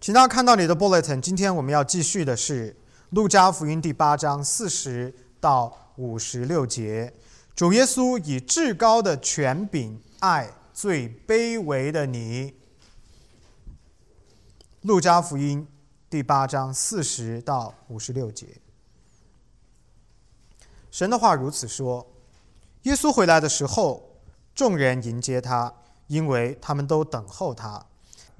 请大家看到你的 bulletin。今天我们要继续的是《路加福音》第八章四十到五十六节。主耶稣以至高的权柄爱最卑微的你。《路加福音》第八章四十到五十六节。神的话如此说：耶稣回来的时候，众人迎接他，因为他们都等候他。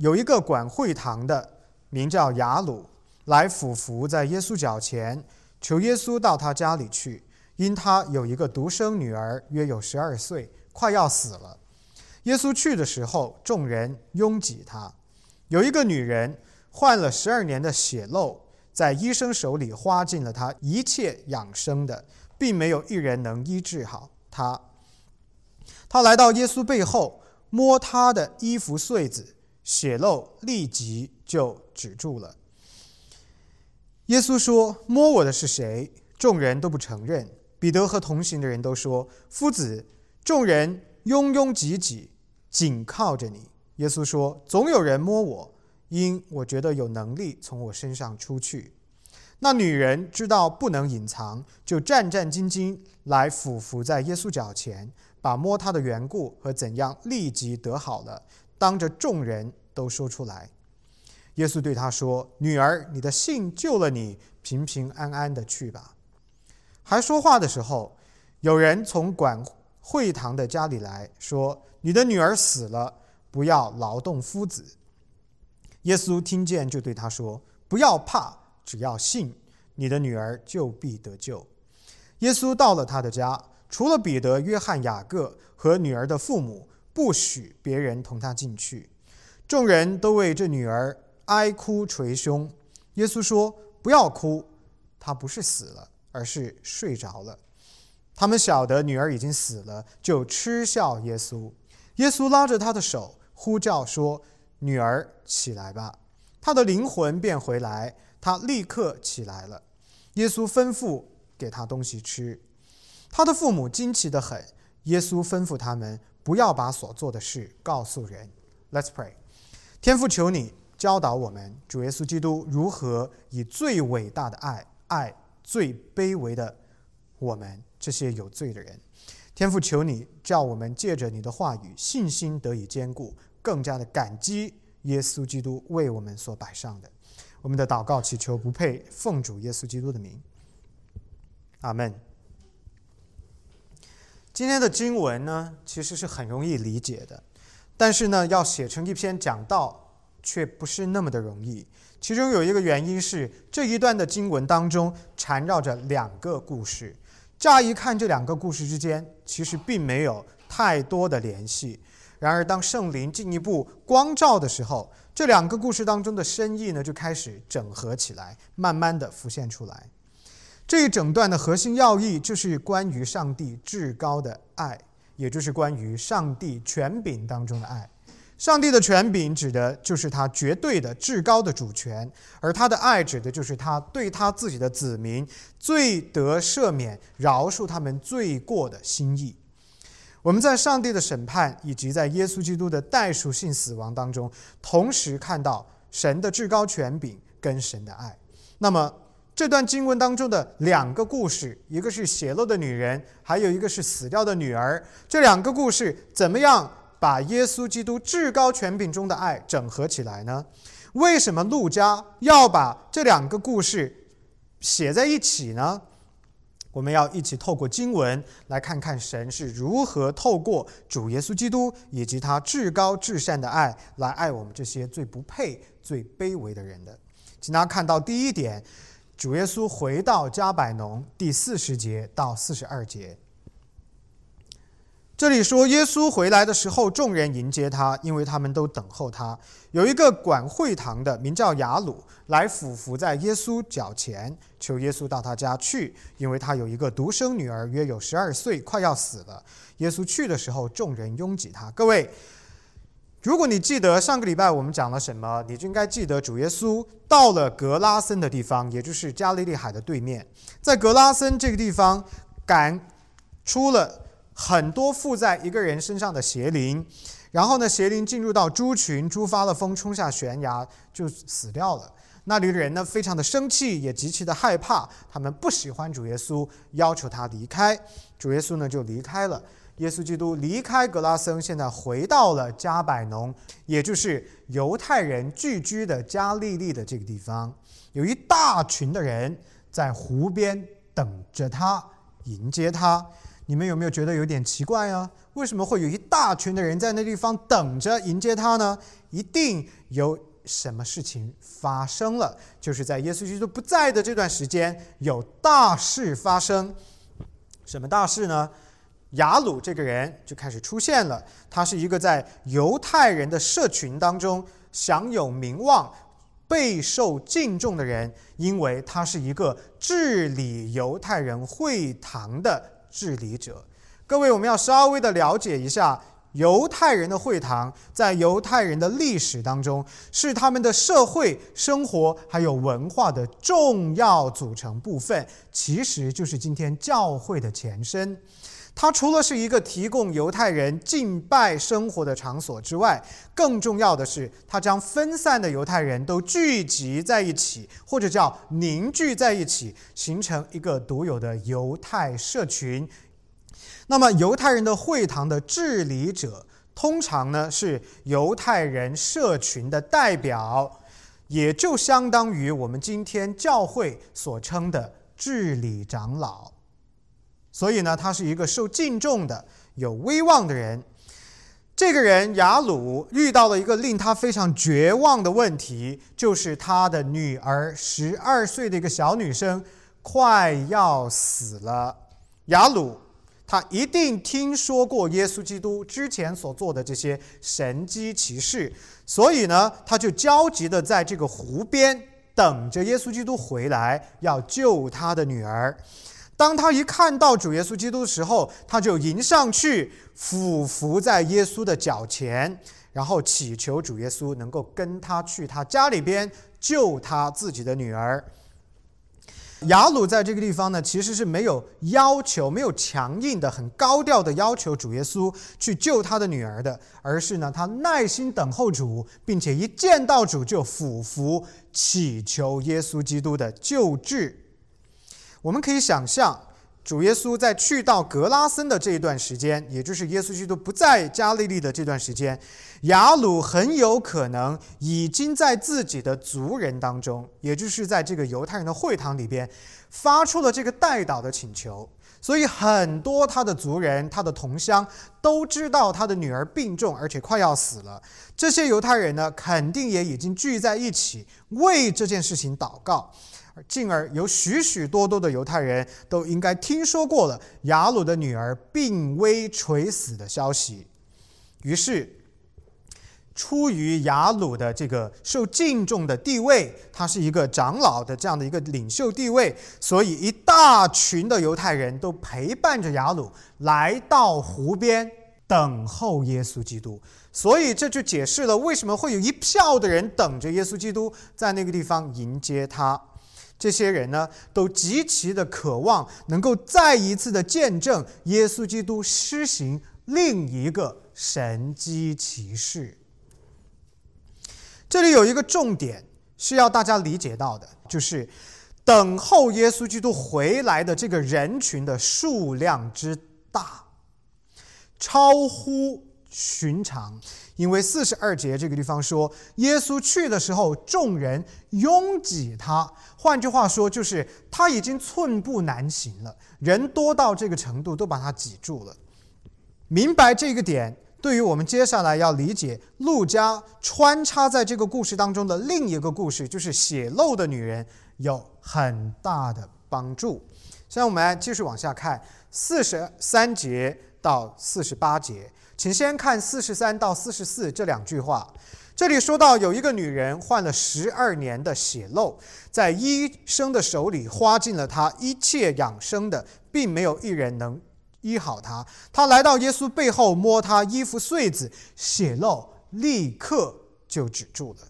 有一个管会堂的，名叫雅鲁，来俯伏在耶稣脚前，求耶稣到他家里去，因他有一个独生女儿，约有十二岁，快要死了。耶稣去的时候，众人拥挤他。有一个女人患了十二年的血漏，在医生手里花尽了他一切养生的，并没有一人能医治好他。他来到耶稣背后，摸他的衣服穗子。血漏立即就止住了。耶稣说：“摸我的是谁？”众人都不承认。彼得和同行的人都说：“夫子，众人拥拥挤挤，紧靠着你。”耶稣说：“总有人摸我，因我觉得有能力从我身上出去。”那女人知道不能隐藏，就战战兢兢来俯伏在耶稣脚前，把摸他的缘故和怎样立即得好了，当着众人。都说出来。耶稣对他说：“女儿，你的信救了你，平平安安的去吧。”还说话的时候，有人从管会堂的家里来说：“你的女儿死了，不要劳动夫子。”耶稣听见，就对他说：“不要怕，只要信，你的女儿就必得救。”耶稣到了他的家，除了彼得、约翰、雅各和女儿的父母，不许别人同他进去。众人都为这女儿哀哭捶胸。耶稣说：“不要哭，她不是死了，而是睡着了。”他们晓得女儿已经死了，就嗤笑耶稣。耶稣拉着他的手，呼叫说：“女儿，起来吧！”她的灵魂便回来，她立刻起来了。耶稣吩咐给她东西吃。他的父母惊奇的很。耶稣吩咐他们不要把所做的事告诉人。Let's pray. 天父，求你教导我们，主耶稣基督如何以最伟大的爱爱最卑微的我们这些有罪的人。天父，求你叫我们借着你的话语，信心得以坚固，更加的感激耶稣基督为我们所摆上的。我们的祷告祈求不配奉主耶稣基督的名，阿门。今天的经文呢，其实是很容易理解的。但是呢，要写成一篇讲道，却不是那么的容易。其中有一个原因是，这一段的经文当中缠绕着两个故事。乍一看，这两个故事之间其实并没有太多的联系。然而，当圣灵进一步光照的时候，这两个故事当中的深意呢，就开始整合起来，慢慢的浮现出来。这一整段的核心要义，就是关于上帝至高的爱。也就是关于上帝权柄当中的爱，上帝的权柄指的就是他绝对的至高的主权，而他的爱指的就是他对他自己的子民最得赦免、饶恕他们罪过的心意。我们在上帝的审判以及在耶稣基督的代赎性死亡当中，同时看到神的至高权柄跟神的爱。那么，这段经文当中的两个故事，一个是血漏的女人，还有一个是死掉的女儿。这两个故事怎么样把耶稣基督至高权柄中的爱整合起来呢？为什么路加要把这两个故事写在一起呢？我们要一起透过经文来看看神是如何透过主耶稣基督以及他至高至善的爱来爱我们这些最不配、最卑微的人的。请大家看到第一点。主耶稣回到加百农第四十节到四十二节，这里说耶稣回来的时候，众人迎接他，因为他们都等候他。有一个管会堂的，名叫雅鲁，来俯伏在耶稣脚前，求耶稣到他家去，因为他有一个独生女儿，约有十二岁，快要死了。耶稣去的时候，众人拥挤他。各位。如果你记得上个礼拜我们讲了什么，你就应该记得主耶稣到了格拉森的地方，也就是加利利海的对面。在格拉森这个地方，赶出了很多附在一个人身上的邪灵，然后呢，邪灵进入到猪群，猪发了疯，冲下悬崖就死掉了。那里的人呢，非常的生气，也极其的害怕，他们不喜欢主耶稣，要求他离开。主耶稣呢，就离开了。耶稣基督离开格拉森，现在回到了加百农，也就是犹太人聚居的加利利的这个地方。有一大群的人在湖边等着他，迎接他。你们有没有觉得有点奇怪啊？为什么会有一大群的人在那地方等着迎接他呢？一定有什么事情发生了，就是在耶稣基督不在的这段时间，有大事发生。什么大事呢？雅鲁这个人就开始出现了。他是一个在犹太人的社群当中享有名望、备受敬重的人，因为他是一个治理犹太人会堂的治理者。各位，我们要稍微的了解一下犹太人的会堂，在犹太人的历史当中，是他们的社会生活还有文化的重要组成部分，其实就是今天教会的前身。它除了是一个提供犹太人敬拜生活的场所之外，更重要的是，它将分散的犹太人都聚集在一起，或者叫凝聚在一起，形成一个独有的犹太社群。那么，犹太人的会堂的治理者，通常呢是犹太人社群的代表，也就相当于我们今天教会所称的治理长老。所以呢，他是一个受敬重的、有威望的人。这个人雅鲁遇到了一个令他非常绝望的问题，就是他的女儿十二岁的一个小女生快要死了。雅鲁他一定听说过耶稣基督之前所做的这些神机骑士，所以呢，他就焦急的在这个湖边等着耶稣基督回来，要救他的女儿。当他一看到主耶稣基督的时候，他就迎上去，俯伏在耶稣的脚前，然后祈求主耶稣能够跟他去他家里边救他自己的女儿。雅鲁在这个地方呢，其实是没有要求、没有强硬的、很高调的要求主耶稣去救他的女儿的，而是呢，他耐心等候主，并且一见到主就俯伏祈求耶稣基督的救治。我们可以想象，主耶稣在去到格拉森的这一段时间，也就是耶稣基督不在加利利的这段时间，雅鲁很有可能已经在自己的族人当中，也就是在这个犹太人的会堂里边，发出了这个代祷的请求。所以，很多他的族人、他的同乡都知道他的女儿病重，而且快要死了。这些犹太人呢，肯定也已经聚在一起为这件事情祷告。进而有许许多多的犹太人都应该听说过了雅鲁的女儿病危垂死的消息，于是，出于雅鲁的这个受敬重的地位，他是一个长老的这样的一个领袖地位，所以一大群的犹太人都陪伴着雅鲁来到湖边等候耶稣基督，所以这就解释了为什么会有一票的人等着耶稣基督在那个地方迎接他。这些人呢，都极其的渴望能够再一次的见证耶稣基督施行另一个神机骑士。这里有一个重点需要大家理解到的，就是等候耶稣基督回来的这个人群的数量之大，超乎寻常。因为四十二节这个地方说，耶稣去的时候，众人拥挤他。换句话说，就是他已经寸步难行了，人多到这个程度，都把他挤住了。明白这个点，对于我们接下来要理解路加穿插在这个故事当中的另一个故事，就是血漏的女人，有很大的帮助。现在我们继续往下看，四十三节到四十八节。请先看四十三到四十四这两句话。这里说到有一个女人患了十二年的血漏，在医生的手里花尽了她一切养生的，并没有一人能医好她。她来到耶稣背后摸他衣服穗子，血漏立刻就止住了。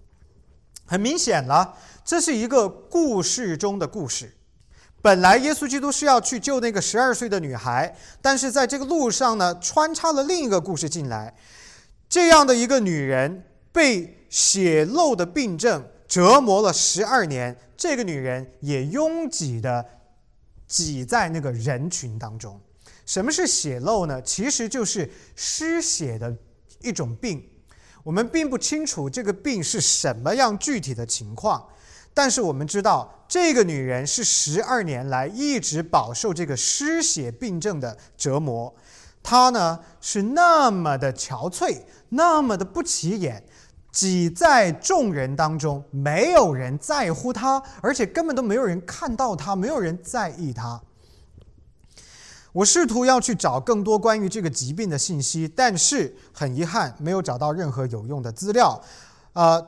很明显了，这是一个故事中的故事。本来耶稣基督是要去救那个十二岁的女孩，但是在这个路上呢，穿插了另一个故事进来。这样的一个女人被血漏的病症折磨了十二年，这个女人也拥挤的挤在那个人群当中。什么是血漏呢？其实就是失血的一种病。我们并不清楚这个病是什么样具体的情况，但是我们知道这个女人是十二年来一直饱受这个失血病症的折磨。她呢是那么的憔悴，那么的不起眼，挤在众人当中，没有人在乎她，而且根本都没有人看到她，没有人在意她。我试图要去找更多关于这个疾病的信息，但是很遗憾，没有找到任何有用的资料。呃，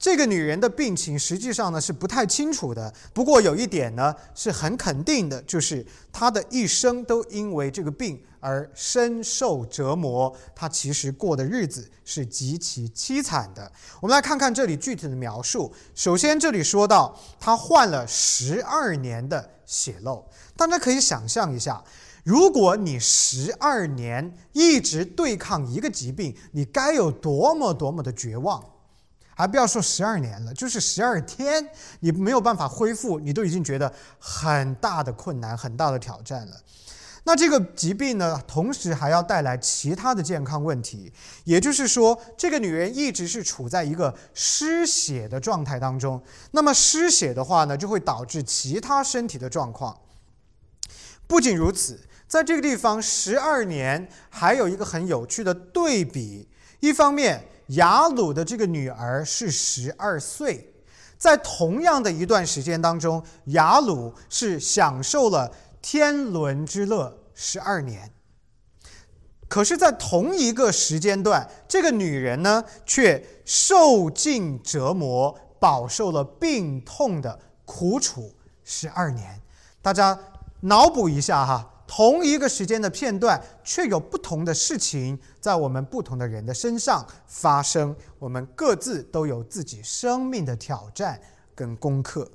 这个女人的病情实际上呢是不太清楚的。不过有一点呢是很肯定的，就是她的一生都因为这个病而深受折磨。她其实过的日子是极其凄惨的。我们来看看这里具体的描述。首先，这里说到她患了十二年的血漏，大家可以想象一下。如果你十二年一直对抗一个疾病，你该有多么多么的绝望！还不要说十二年了，就是十二天，你没有办法恢复，你都已经觉得很大的困难、很大的挑战了。那这个疾病呢，同时还要带来其他的健康问题，也就是说，这个女人一直是处在一个失血的状态当中。那么失血的话呢，就会导致其他身体的状况。不仅如此。在这个地方，十二年还有一个很有趣的对比。一方面，雅鲁的这个女儿是十二岁，在同样的一段时间当中，雅鲁是享受了天伦之乐十二年。可是，在同一个时间段，这个女人呢，却受尽折磨，饱受了病痛的苦楚十二年。大家脑补一下哈。同一个时间的片段，却有不同的事情在我们不同的人的身上发生。我们各自都有自己生命的挑战跟功课。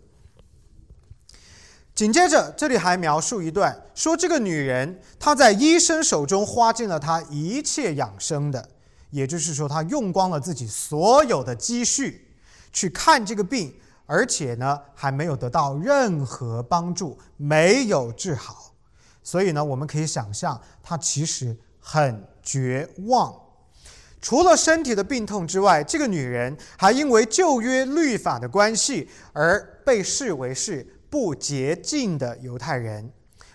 紧接着，这里还描述一段，说这个女人她在医生手中花尽了她一切养生的，也就是说，她用光了自己所有的积蓄去看这个病，而且呢，还没有得到任何帮助，没有治好。所以呢，我们可以想象，他其实很绝望。除了身体的病痛之外，这个女人还因为旧约律法的关系而被视为是不洁净的犹太人。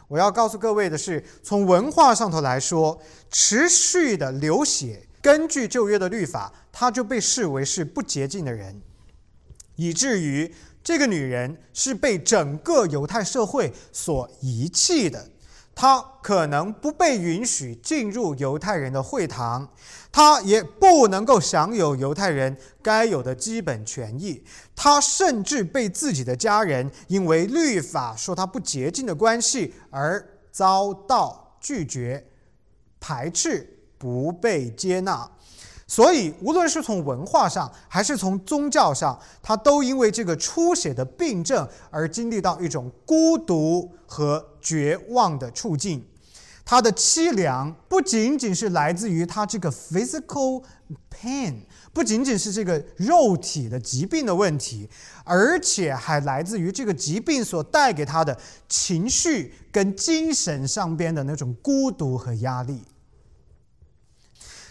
我要告诉各位的是，从文化上头来说，持续的流血，根据旧约的律法，她就被视为是不洁净的人，以至于这个女人是被整个犹太社会所遗弃的。他可能不被允许进入犹太人的会堂，他也不能够享有犹太人该有的基本权益。他甚至被自己的家人因为律法说他不洁净的关系而遭到拒绝、排斥、不被接纳。所以，无论是从文化上还是从宗教上，他都因为这个出血的病症而经历到一种孤独和绝望的处境。他的凄凉不仅仅是来自于他这个 physical pain，不仅仅是这个肉体的疾病的问题，而且还来自于这个疾病所带给他的情绪跟精神上边的那种孤独和压力。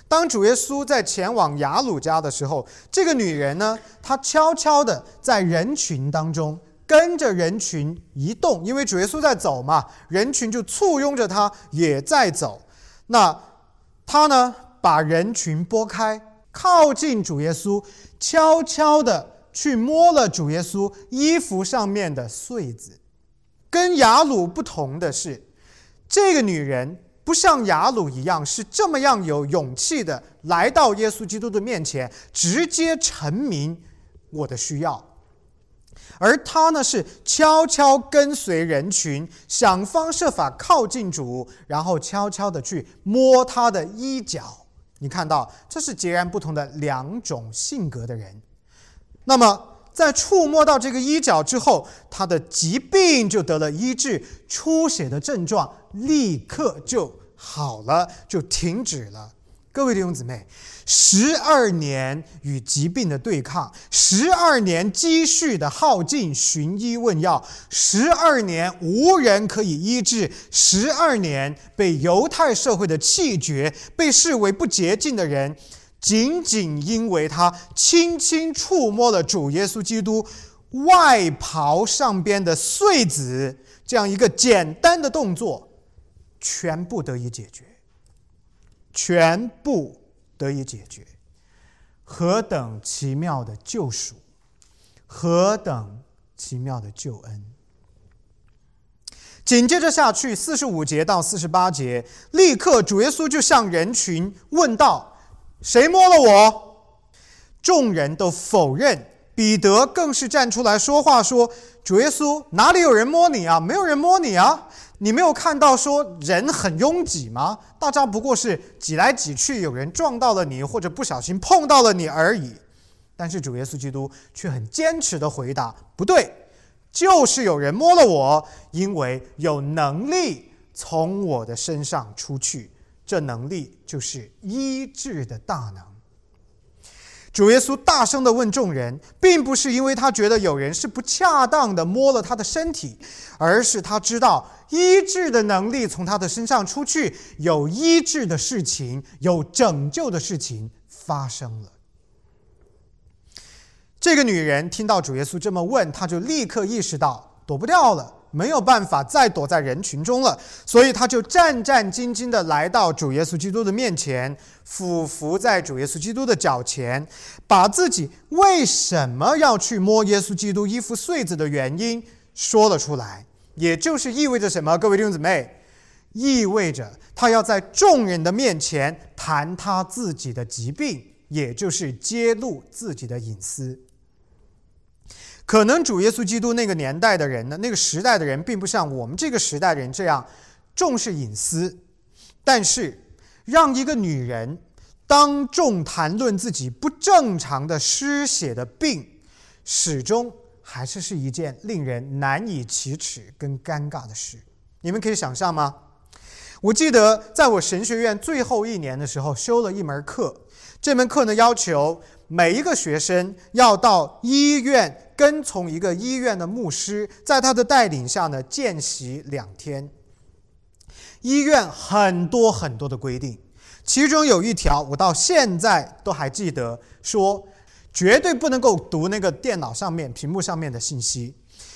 当主耶稣在前往雅鲁家的时候，这个女人呢，她悄悄的在人群当中跟着人群移动，因为主耶稣在走嘛，人群就簇拥着她也在走。那她呢，把人群拨开，靠近主耶稣，悄悄的去摸了主耶稣衣服上面的穗子。跟雅鲁不同的是，这个女人。不像雅鲁一样是这么样有勇气的来到耶稣基督的面前，直接陈明我的需要，而他呢是悄悄跟随人群，想方设法靠近主，然后悄悄的去摸他的衣角。你看到，这是截然不同的两种性格的人。那么，在触摸到这个衣角之后，他的疾病就得了医治，出血的症状立刻就。好了，就停止了。各位弟兄姊妹，十二年与疾病的对抗，十二年积蓄的耗尽，寻医问药，十二年无人可以医治，十二年被犹太社会的弃绝，被视为不洁净的人，仅仅因为他轻轻触摸了主耶稣基督外袍上边的穗子，这样一个简单的动作，全部得以解决。全部得以解决，何等奇妙的救赎，何等奇妙的救恩！紧接着下去，四十五节到四十八节，立刻主耶稣就向人群问道：“谁摸了我？”众人都否认，彼得更是站出来说话说：“主耶稣，哪里有人摸你啊？没有人摸你啊！”你没有看到说人很拥挤吗？大家不过是挤来挤去，有人撞到了你，或者不小心碰到了你而已。但是主耶稣基督却很坚持的回答：“不对，就是有人摸了我，因为有能力从我的身上出去，这能力就是医治的大能。”主耶稣大声的问众人，并不是因为他觉得有人是不恰当的摸了他的身体，而是他知道医治的能力从他的身上出去，有医治的事情，有拯救的事情发生了。这个女人听到主耶稣这么问，她就立刻意识到躲不掉了。没有办法再躲在人群中了，所以他就战战兢兢地来到主耶稣基督的面前，俯伏在主耶稣基督的脚前，把自己为什么要去摸耶稣基督衣服穗子的原因说了出来。也就是意味着什么？各位弟兄姊妹，意味着他要在众人的面前谈他自己的疾病，也就是揭露自己的隐私。可能主耶稣基督那个年代的人呢，那个时代的人，并不像我们这个时代的人这样重视隐私。但是，让一个女人当众谈论自己不正常的失血的病，始终还是是一件令人难以启齿跟尴尬的事。你们可以想象吗？我记得在我神学院最后一年的时候，修了一门课，这门课呢要求每一个学生要到医院。跟从一个医院的牧师，在他的带领下呢，见习两天。医院很多很多的规定，其中有一条我到现在都还记得，说绝对不能够读那个电脑上面屏幕上面的信息，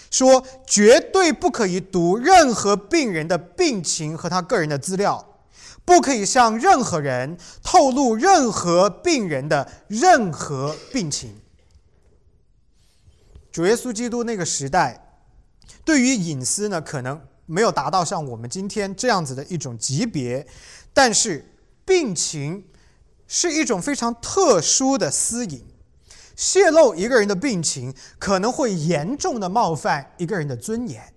说绝对不可以读任何病人的病情和他个人的资料，不可以向任何人透露任何病人的任何病情。主耶稣基督那个时代，对于隐私呢，可能没有达到像我们今天这样子的一种级别，但是病情是一种非常特殊的私隐，泄露一个人的病情可能会严重的冒犯一个人的尊严，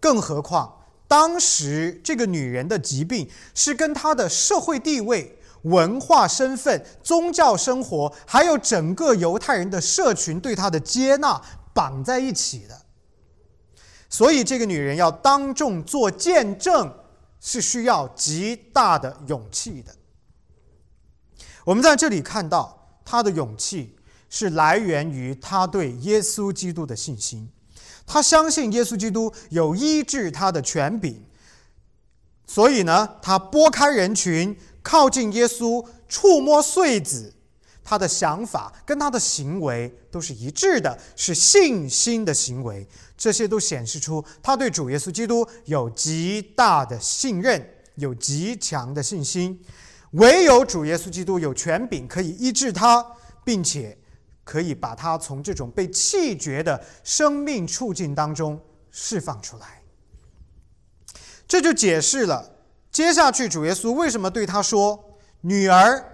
更何况当时这个女人的疾病是跟她的社会地位。文化身份、宗教生活，还有整个犹太人的社群对他的接纳绑在一起的，所以这个女人要当众做见证，是需要极大的勇气的。我们在这里看到她的勇气是来源于她对耶稣基督的信心，她相信耶稣基督有医治她的权柄，所以呢，她拨开人群。靠近耶稣，触摸穗子，他的想法跟他的行为都是一致的，是信心的行为。这些都显示出他对主耶稣基督有极大的信任，有极强的信心。唯有主耶稣基督有权柄可以医治他，并且可以把他从这种被弃绝的生命处境当中释放出来。这就解释了。接下去，主耶稣为什么对他说：“女儿，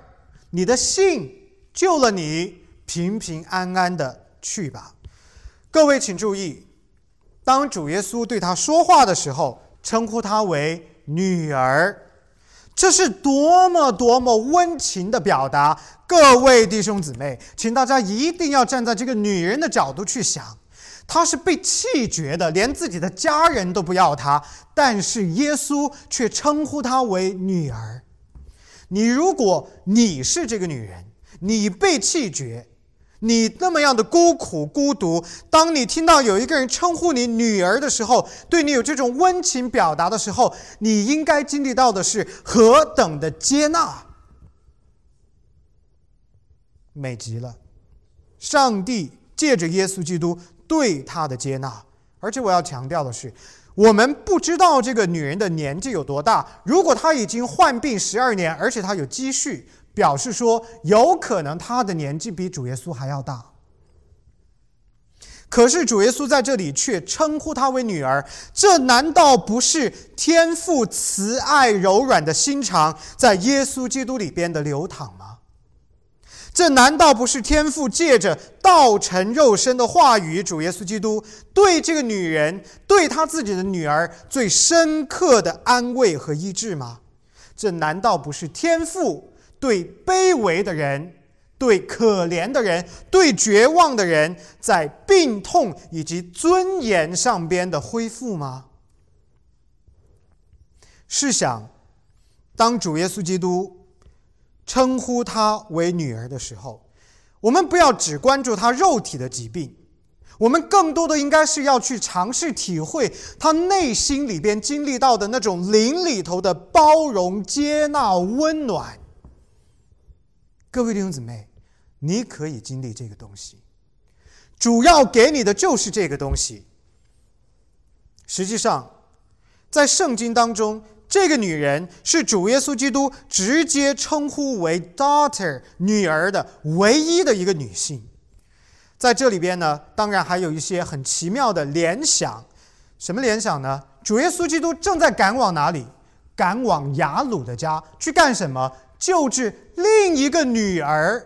你的信救了你，平平安安的去吧。”各位请注意，当主耶稣对他说话的时候，称呼他为女儿，这是多么多么温情的表达。各位弟兄姊妹，请大家一定要站在这个女人的角度去想。他是被弃绝的，连自己的家人都不要他，但是耶稣却称呼他为女儿。你如果你是这个女人，你被弃绝，你那么样的孤苦孤独，当你听到有一个人称呼你女儿的时候，对你有这种温情表达的时候，你应该经历到的是何等的接纳，美极了！上帝借着耶稣基督对他的接纳，而且我要强调的是。我们不知道这个女人的年纪有多大。如果她已经患病十二年，而且她有积蓄，表示说有可能她的年纪比主耶稣还要大。可是主耶稣在这里却称呼她为女儿，这难道不是天父慈爱柔软的心肠在耶稣基督里边的流淌吗？这难道不是天父借着道成肉身的话语，主耶稣基督对这个女人，对他自己的女儿最深刻的安慰和医治吗？这难道不是天父对卑微的人、对可怜的人、对绝望的人，在病痛以及尊严上边的恢复吗？试想，当主耶稣基督。称呼她为女儿的时候，我们不要只关注她肉体的疾病，我们更多的应该是要去尝试体会她内心里边经历到的那种灵里头的包容、接纳、温暖。各位弟兄姊妹，你可以经历这个东西，主要给你的就是这个东西。实际上，在圣经当中。这个女人是主耶稣基督直接称呼为 “daughter” 女儿的唯一的一个女性，在这里边呢，当然还有一些很奇妙的联想。什么联想呢？主耶稣基督正在赶往哪里？赶往雅鲁的家去干什么？救治另一个女儿，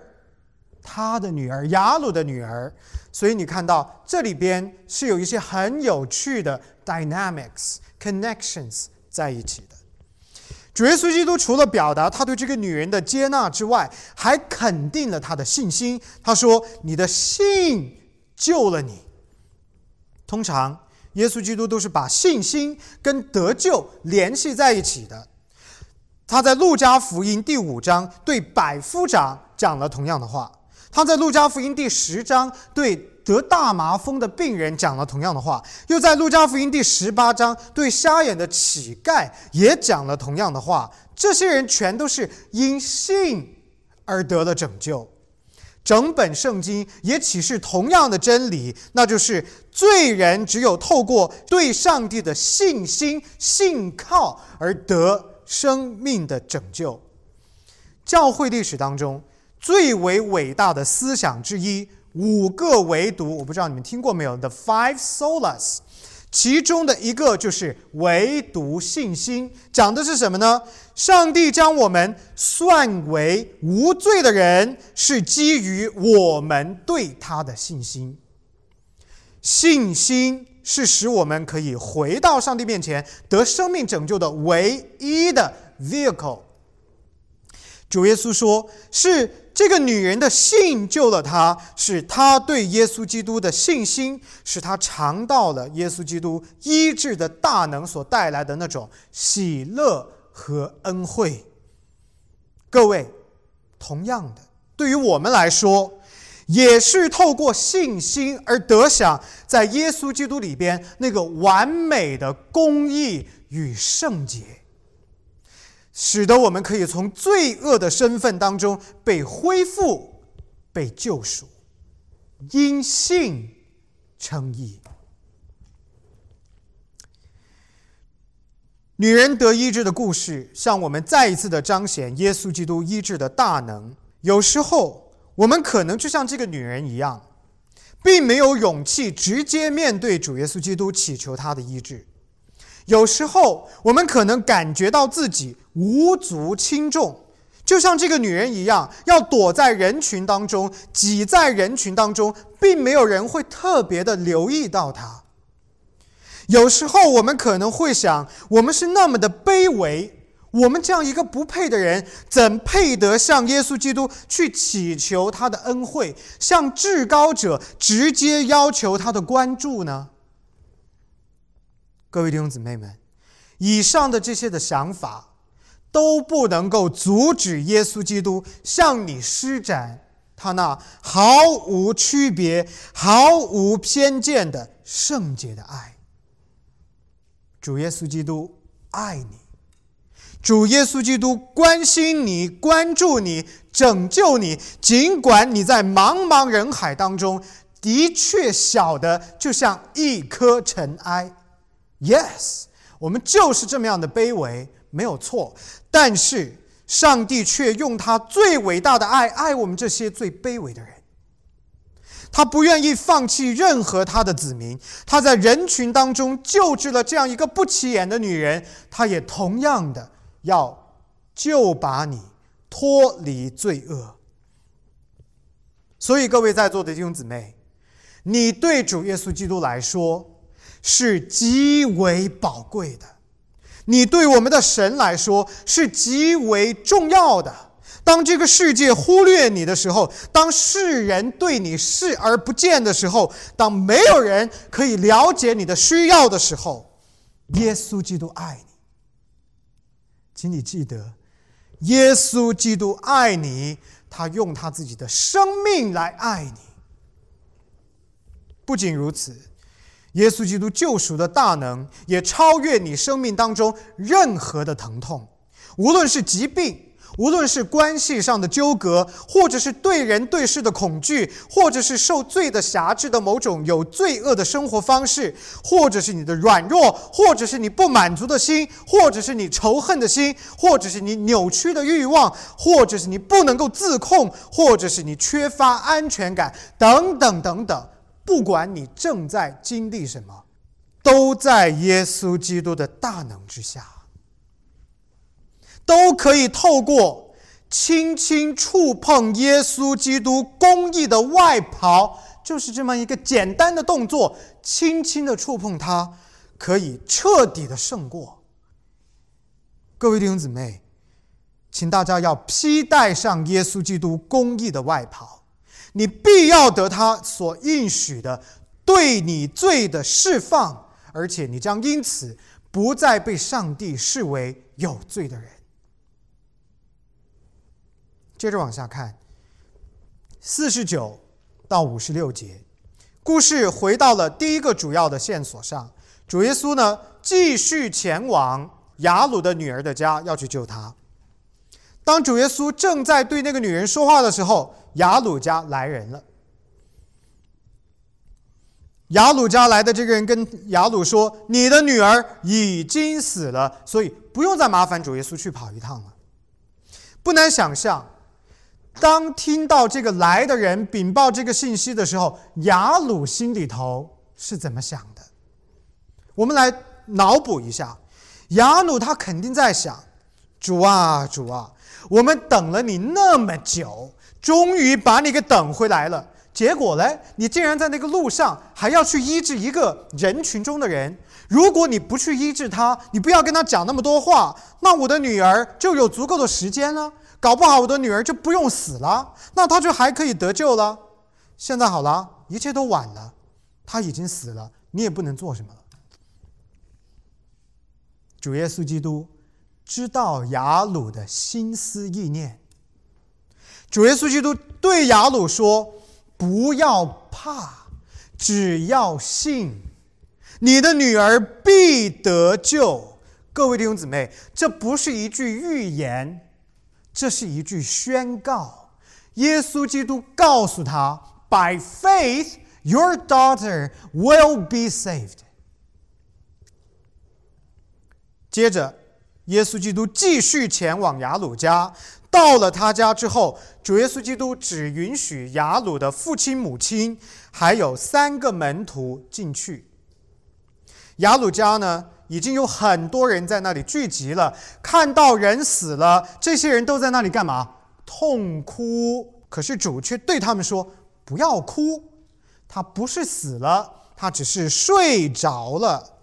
他的女儿雅鲁的女儿。所以你看到这里边是有一些很有趣的 dynamics connections。在一起的主耶稣基督除了表达他对这个女人的接纳之外，还肯定了他的信心。他说：“你的信救了你。”通常，耶稣基督都是把信心跟得救联系在一起的。他在路加福音第五章对百夫长讲了同样的话。他在路加福音第十章对。得大麻风的病人讲了同样的话，又在路加福音第十八章对瞎眼的乞丐也讲了同样的话。这些人全都是因信而得了拯救。整本圣经也启示同样的真理，那就是罪人只有透过对上帝的信心、信靠而得生命的拯救。教会历史当中最为伟大的思想之一。五个唯独，我不知道你们听过没有？The five solas，其中的一个就是唯独信心，讲的是什么呢？上帝将我们算为无罪的人，是基于我们对他的信心。信心是使我们可以回到上帝面前得生命拯救的唯一的 vehicle。主耶稣说：“是。”这个女人的信救了她，是她对耶稣基督的信心，使她尝到了耶稣基督医治的大能所带来的那种喜乐和恩惠。各位，同样的，对于我们来说，也是透过信心而得享在耶稣基督里边那个完美的公义与圣洁。使得我们可以从罪恶的身份当中被恢复、被救赎，因信称义。女人得医治的故事，向我们再一次的彰显耶稣基督医治的大能。有时候，我们可能就像这个女人一样，并没有勇气直接面对主耶稣基督，祈求他的医治。有时候，我们可能感觉到自己无足轻重，就像这个女人一样，要躲在人群当中，挤在人群当中，并没有人会特别的留意到她。有时候，我们可能会想，我们是那么的卑微，我们这样一个不配的人，怎配得向耶稣基督去祈求他的恩惠，向至高者直接要求他的关注呢？各位弟兄姊妹们，以上的这些的想法，都不能够阻止耶稣基督向你施展他那毫无区别、毫无偏见的圣洁的爱。主耶稣基督爱你，主耶稣基督关心你、关注你、拯救你，尽管你在茫茫人海当中的确小的就像一颗尘埃。Yes，我们就是这么样的卑微，没有错。但是上帝却用他最伟大的爱爱我们这些最卑微的人。他不愿意放弃任何他的子民。他在人群当中救治了这样一个不起眼的女人，他也同样的要救把你脱离罪恶。所以，各位在座的弟兄姊妹，你对主耶稣基督来说是极为宝贵的，你对我们的神来说是极为重要的。当这个世界忽略你的时候，当世人对你视而不见的时候，当没有人可以了解你的需要的时候，耶稣基督爱你。请你记得，耶稣基督爱你，他用他自己的生命来爱你。不仅如此，耶稣基督救赎的大能也超越你生命当中任何的疼痛，无论是疾病。无论是关系上的纠葛，或者是对人对事的恐惧，或者是受罪的辖制的某种有罪恶的生活方式，或者是你的软弱，或者是你不满足的心，或者是你仇恨的心，或者是你扭曲的欲望，或者是你不能够自控，或者是你缺乏安全感，等等等等。不管你正在经历什么，都在耶稣基督的大能之下。都可以透过轻轻触碰耶稣基督公义的外袍，就是这么一个简单的动作，轻轻的触碰它，可以彻底的胜过。各位弟兄姊妹，请大家要披戴上耶稣基督公义的外袍，你必要得他所应许的对你罪的释放，而且你将因此不再被上帝视为有罪的人。接着往下看，四十九到五十六节，故事回到了第一个主要的线索上。主耶稣呢，继续前往雅鲁的女儿的家，要去救她。当主耶稣正在对那个女人说话的时候，雅鲁家来人了。雅鲁家来的这个人跟雅鲁说：“你的女儿已经死了，所以不用再麻烦主耶稣去跑一趟了。”不难想象。当听到这个来的人禀报这个信息的时候，雅鲁心里头是怎么想的？我们来脑补一下，雅鲁他肯定在想：主啊，主啊，我们等了你那么久，终于把你给等回来了。结果呢，你竟然在那个路上还要去医治一个人群中的人。如果你不去医治他，你不要跟他讲那么多话，那我的女儿就有足够的时间了。搞不好我的女儿就不用死了，那她就还可以得救了。现在好了，一切都晚了，她已经死了，你也不能做什么了。主耶稣基督知道雅鲁的心思意念。主耶稣基督对雅鲁说：“不要怕，只要信，你的女儿必得救。”各位弟兄姊妹，这不是一句预言。这是一句宣告，耶稣基督告诉他：“By faith, your daughter will be saved。”接着，耶稣基督继续前往雅鲁家。到了他家之后，主耶稣基督只允许雅鲁的父亲、母亲还有三个门徒进去。雅鲁家呢？已经有很多人在那里聚集了，看到人死了，这些人都在那里干嘛？痛哭。可是主却对他们说：“不要哭，他不是死了，他只是睡着了。”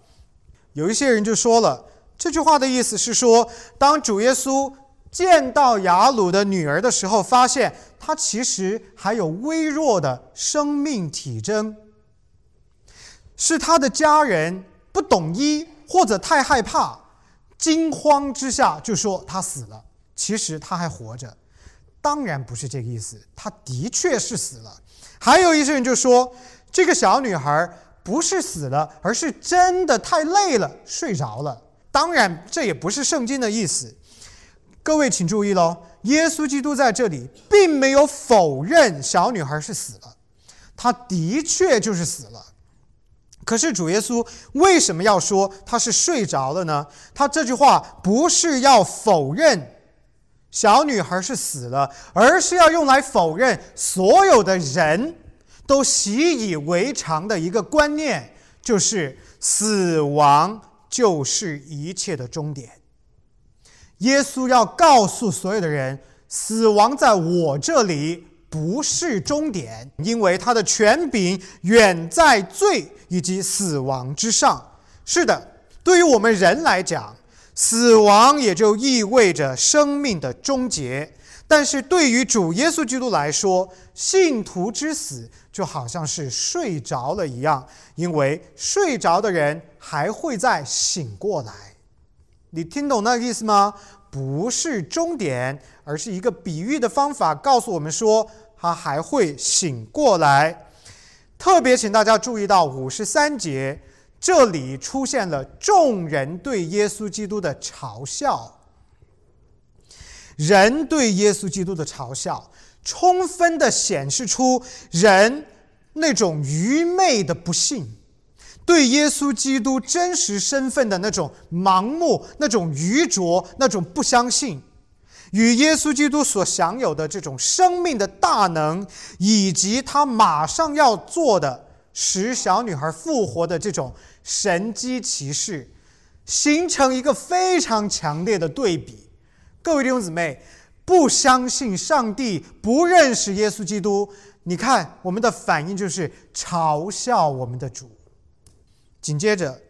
有一些人就说了，这句话的意思是说，当主耶稣见到雅鲁的女儿的时候，发现她其实还有微弱的生命体征，是他的家人不懂医。或者太害怕，惊慌之下就说她死了，其实她还活着。当然不是这个意思，她的确是死了。还有一些人就说，这个小女孩不是死了，而是真的太累了，睡着了。当然，这也不是圣经的意思。各位请注意喽，耶稣基督在这里并没有否认小女孩是死了，他的确就是死了。可是主耶稣为什么要说他是睡着了呢？他这句话不是要否认小女孩是死了，而是要用来否认所有的人都习以为常的一个观念，就是死亡就是一切的终点。耶稣要告诉所有的人，死亡在我这里不是终点，因为他的权柄远在罪以及死亡之上。是的，对于我们人来讲，死亡也就意味着生命的终结；但是对于主耶稣基督来说，信徒之死就好像是睡着了一样，因为睡着的人还会再醒过来。你听懂那个意思吗？不是终点，而是一个比喻的方法，告诉我们说他还会醒过来。特别请大家注意到五十三节，这里出现了众人对耶稣基督的嘲笑。人对耶稣基督的嘲笑，充分的显示出人那种愚昧的不信。对耶稣基督真实身份的那种盲目、那种愚拙、那种不相信，与耶稣基督所享有的这种生命的大能，以及他马上要做的使小女孩复活的这种神机骑士，形成一个非常强烈的对比。各位弟兄姊妹，不相信上帝，不认识耶稣基督，你看我们的反应就是嘲笑我们的主。紧接着，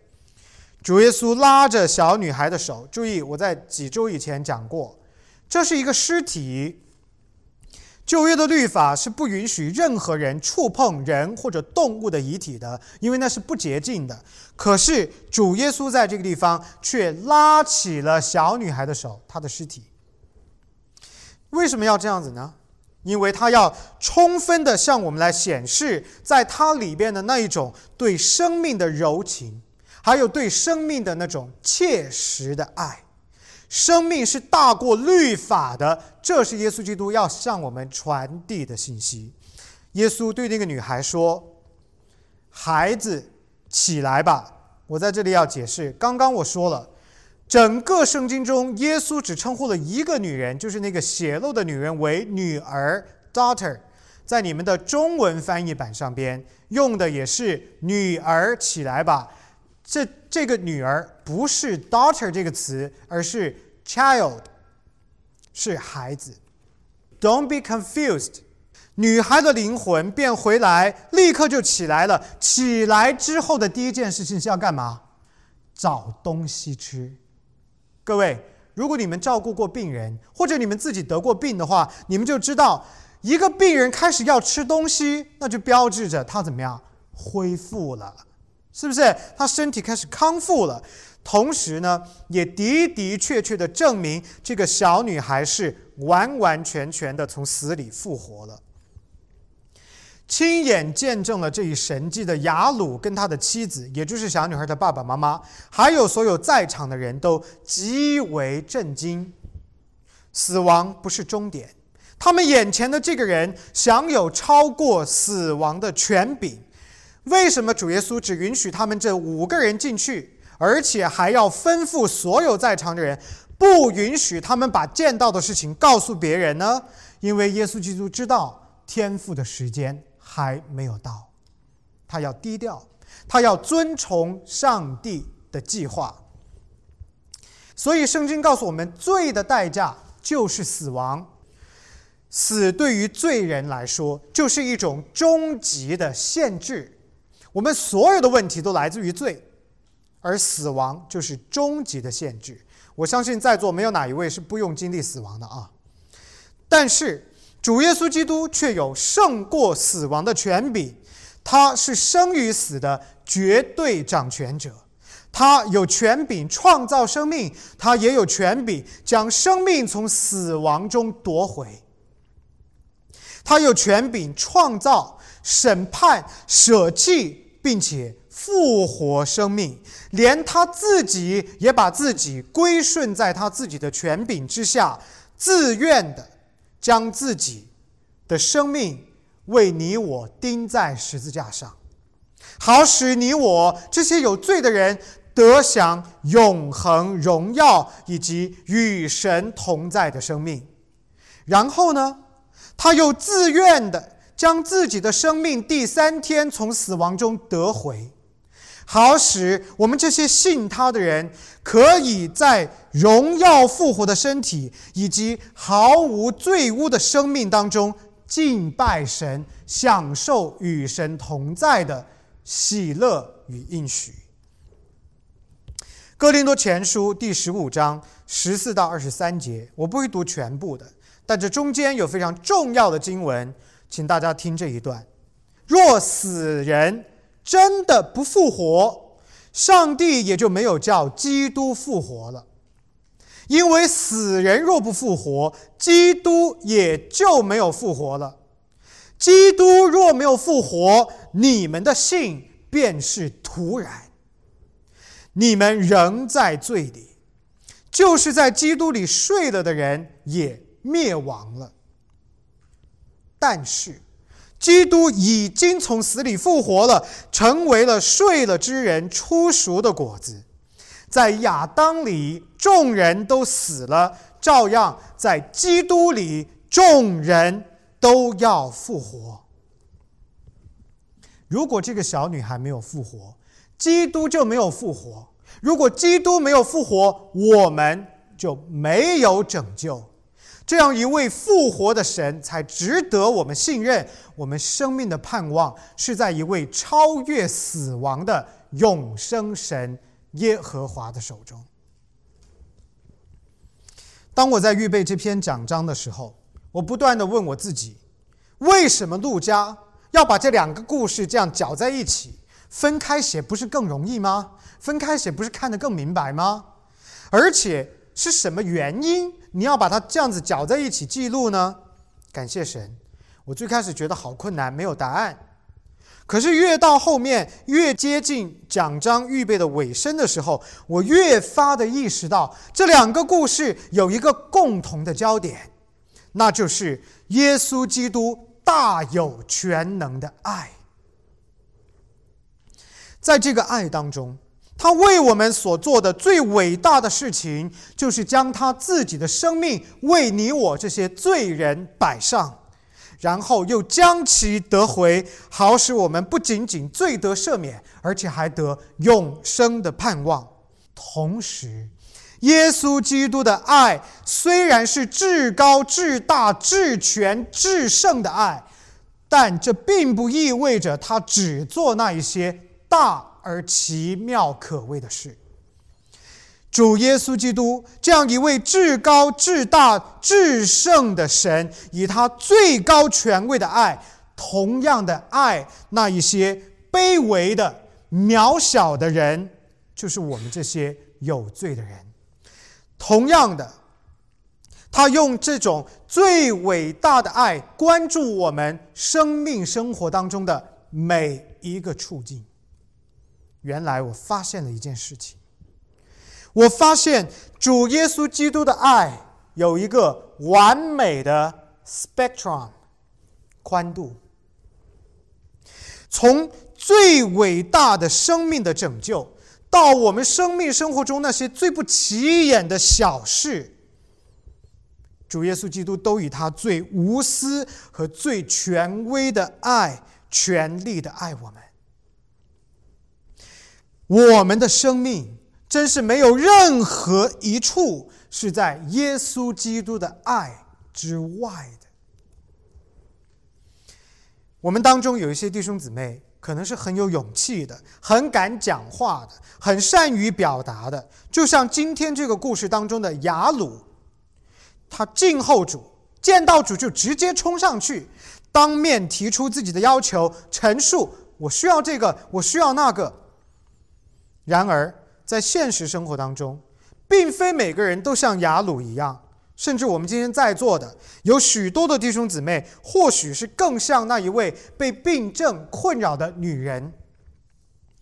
主耶稣拉着小女孩的手。注意，我在几周以前讲过，这是一个尸体。旧约的律法是不允许任何人触碰人或者动物的遗体的，因为那是不洁净的。可是主耶稣在这个地方却拉起了小女孩的手，她的尸体。为什么要这样子呢？因为他要充分的向我们来显示，在他里边的那一种对生命的柔情，还有对生命的那种切实的爱。生命是大过律法的，这是耶稣基督要向我们传递的信息。耶稣对那个女孩说：“孩子，起来吧。”我在这里要解释，刚刚我说了。整个圣经中，耶稣只称呼了一个女人，就是那个血漏的女人为女儿 （daughter）。在你们的中文翻译版上边用的也是“女儿起来吧”。这这个女儿不是 “daughter” 这个词，而是 “child”，是孩子。Don't be confused。女孩的灵魂变回来，立刻就起来了。起来之后的第一件事情是要干嘛？找东西吃。各位，如果你们照顾过病人，或者你们自己得过病的话，你们就知道，一个病人开始要吃东西，那就标志着他怎么样恢复了，是不是？他身体开始康复了，同时呢，也的的确确的证明这个小女孩是完完全全的从死里复活了。亲眼见证了这一神迹的雅鲁跟他的妻子，也就是小女孩的爸爸妈妈，还有所有在场的人都极为震惊。死亡不是终点，他们眼前的这个人享有超过死亡的权柄。为什么主耶稣只允许他们这五个人进去，而且还要吩咐所有在场的人不允许他们把见到的事情告诉别人呢？因为耶稣基督知道天父的时间。还没有到，他要低调，他要遵从上帝的计划。所以圣经告诉我们，罪的代价就是死亡。死对于罪人来说，就是一种终极的限制。我们所有的问题都来自于罪，而死亡就是终极的限制。我相信在座没有哪一位是不用经历死亡的啊。但是。主耶稣基督却有胜过死亡的权柄，他是生与死的绝对掌权者，他有权柄创造生命，他也有权柄将生命从死亡中夺回。他有权柄创造、审判、舍弃，并且复活生命，连他自己也把自己归顺在他自己的权柄之下，自愿的将自己的生命为你我钉在十字架上，好使你我这些有罪的人。得享永恒荣耀以及与神同在的生命，然后呢，他又自愿的将自己的生命第三天从死亡中得回，好使我们这些信他的人，可以在荣耀复活的身体以及毫无罪污的生命当中敬拜神，享受与神同在的喜乐与应许。哥林多前书第十五章十四到二十三节，我不会读全部的，但这中间有非常重要的经文，请大家听这一段：若死人真的不复活，上帝也就没有叫基督复活了，因为死人若不复活，基督也就没有复活了。基督若没有复活，你们的信便是徒然。你们仍在罪里，就是在基督里睡了的人也灭亡了。但是，基督已经从死里复活了，成为了睡了之人出熟的果子。在亚当里，众人都死了，照样在基督里，众人都要复活。如果这个小女孩没有复活，基督就没有复活。如果基督没有复活，我们就没有拯救。这样一位复活的神，才值得我们信任。我们生命的盼望是在一位超越死亡的永生神耶和华的手中。当我在预备这篇讲章的时候，我不断的问我自己：为什么路加要把这两个故事这样搅在一起？分开写不是更容易吗？分开写不是看得更明白吗？而且是什么原因你要把它这样子搅在一起记录呢？感谢神，我最开始觉得好困难，没有答案。可是越到后面，越接近讲章预备的尾声的时候，我越发的意识到这两个故事有一个共同的焦点，那就是耶稣基督大有全能的爱。在这个爱当中，他为我们所做的最伟大的事情，就是将他自己的生命为你我这些罪人摆上，然后又将其得回，好使我们不仅仅罪得赦免，而且还得永生的盼望。同时，耶稣基督的爱虽然是至高、至大、至全、至圣的爱，但这并不意味着他只做那一些。大而奇妙可畏的事，主耶稣基督这样一位至高至大至圣的神，以他最高权位的爱，同样的爱那一些卑微的、渺小的人，就是我们这些有罪的人。同样的，他用这种最伟大的爱，关注我们生命生活当中的每一个处境。原来我发现了一件事情，我发现主耶稣基督的爱有一个完美的 spectrum 宽度，从最伟大的生命的拯救，到我们生命生活中那些最不起眼的小事，主耶稣基督都以他最无私和最权威的爱、全力的爱我们。我们的生命真是没有任何一处是在耶稣基督的爱之外的。我们当中有一些弟兄姊妹，可能是很有勇气的，很敢讲话的，很善于表达的，就像今天这个故事当中的雅鲁，他敬候主，见到主就直接冲上去，当面提出自己的要求，陈述我需要这个，我需要那个。然而，在现实生活当中，并非每个人都像雅鲁一样，甚至我们今天在座的有许多的弟兄姊妹，或许是更像那一位被病症困扰的女人，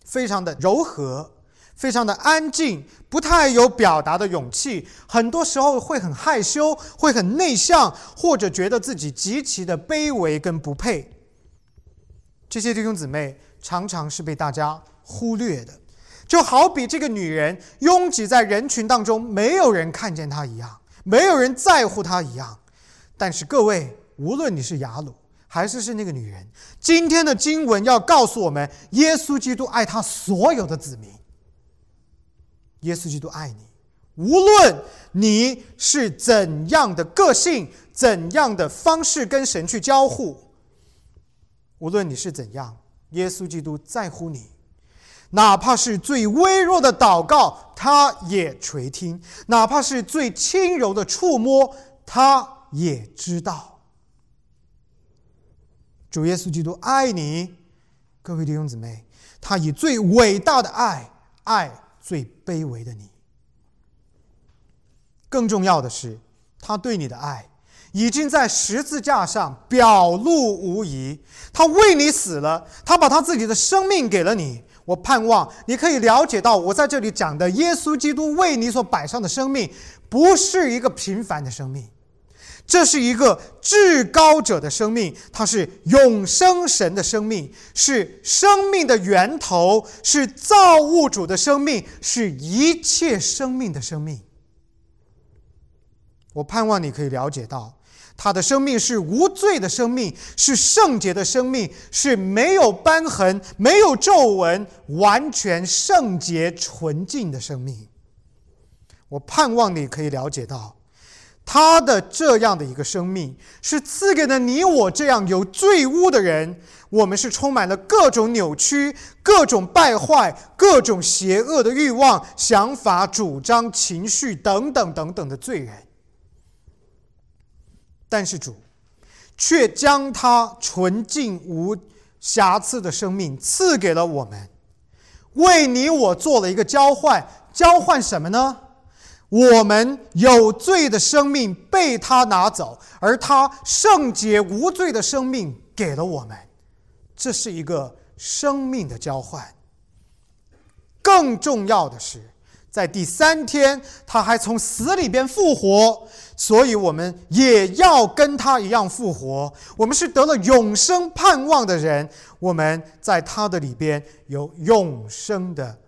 非常的柔和，非常的安静，不太有表达的勇气，很多时候会很害羞，会很内向，或者觉得自己极其的卑微跟不配。这些弟兄姊妹常常是被大家忽略的。就好比这个女人拥挤在人群当中，没有人看见她一样，没有人在乎她一样。但是各位，无论你是雅鲁，还是是那个女人，今天的经文要告诉我们：耶稣基督爱他所有的子民。耶稣基督爱你，无论你是怎样的个性，怎样的方式跟神去交互，无论你是怎样，耶稣基督在乎你。哪怕是最微弱的祷告，他也垂听；哪怕是最轻柔的触摸，他也知道。主耶稣基督爱你，各位弟兄姊妹，他以最伟大的爱爱最卑微的你。更重要的是，他对你的爱已经在十字架上表露无遗。他为你死了，他把他自己的生命给了你。我盼望你可以了解到，我在这里讲的耶稣基督为你所摆上的生命，不是一个平凡的生命，这是一个至高者的生命，它是永生神的生命，是生命的源头，是造物主的生命，是一切生命的生命。我盼望你可以了解到。他的生命是无罪的生命，是圣洁的生命，是没有斑痕、没有皱纹、完全圣洁纯净的生命。我盼望你可以了解到，他的这样的一个生命，是赐给了你我这样有罪污的人。我们是充满了各种扭曲、各种败坏、各种邪恶的欲望、想法、主张、情绪等等等等的罪人。但是主，却将他纯净无瑕疵的生命赐给了我们，为你我做了一个交换。交换什么呢？我们有罪的生命被他拿走，而他圣洁无罪的生命给了我们。这是一个生命的交换。更重要的是。在第三天，他还从死里边复活，所以我们也要跟他一样复活。我们是得了永生盼望的人，我们在他的里边有永生的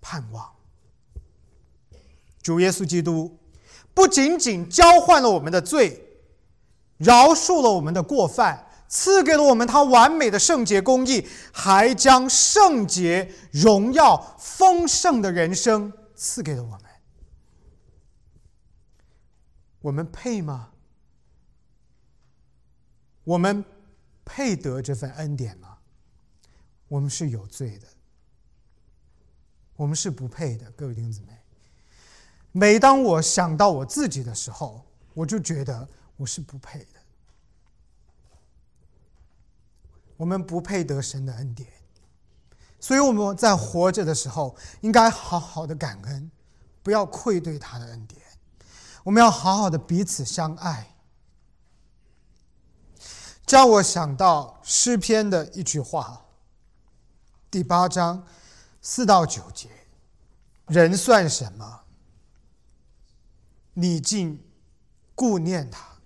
盼望。主耶稣基督不仅仅交换了我们的罪，饶恕了我们的过犯，赐给了我们他完美的圣洁公义，还将圣洁、荣耀、丰盛的人生。赐给了我们，我们配吗？我们配得这份恩典吗？我们是有罪的，我们是不配的，各位弟兄姊妹。每当我想到我自己的时候，我就觉得我是不配的。我们不配得神的恩典。所以我们在活着的时候，应该好好的感恩，不要愧对他的恩典。我们要好好的彼此相爱。叫我想到诗篇的一句话，第八章四到九节：“人算什么？你竟顾念他；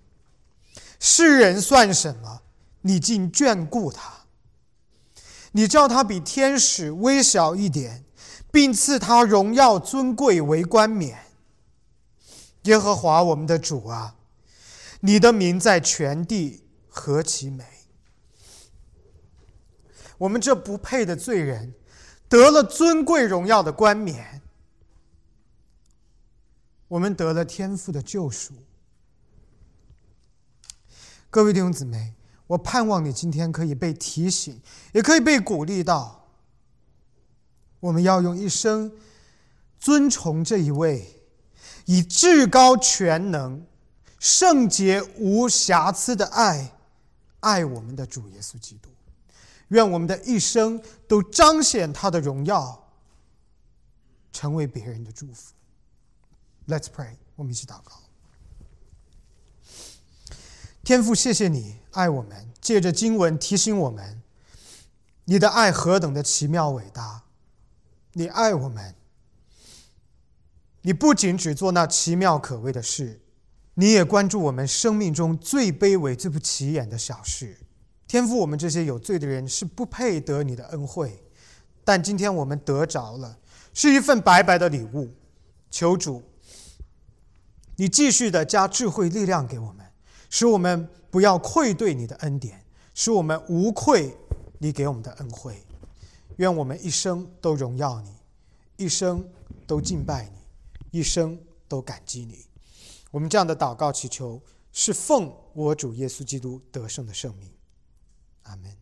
世人算什么？你竟眷顾他。”你叫他比天使微小一点，并赐他荣耀尊贵为冠冕。耶和华我们的主啊，你的名在全地何其美！我们这不配的罪人，得了尊贵荣耀的冠冕。我们得了天父的救赎。各位弟兄姊妹。我盼望你今天可以被提醒，也可以被鼓励到。我们要用一生尊崇这一位以至高全能、圣洁无瑕疵的爱爱我们的主耶稣基督。愿我们的一生都彰显他的荣耀，成为别人的祝福。Let's pray，我们一起祷告。天父，谢谢你爱我们，借着经文提醒我们，你的爱何等的奇妙伟大！你爱我们，你不仅只做那奇妙可畏的事，你也关注我们生命中最卑微、最不起眼的小事。天赋，我们这些有罪的人是不配得你的恩惠，但今天我们得着了，是一份白白的礼物。求主，你继续的加智慧力量给我们。使我们不要愧对你的恩典，使我们无愧你给我们的恩惠。愿我们一生都荣耀你，一生都敬拜你，一生都感激你。我们这样的祷告祈求，是奉我主耶稣基督得胜的圣名。阿门。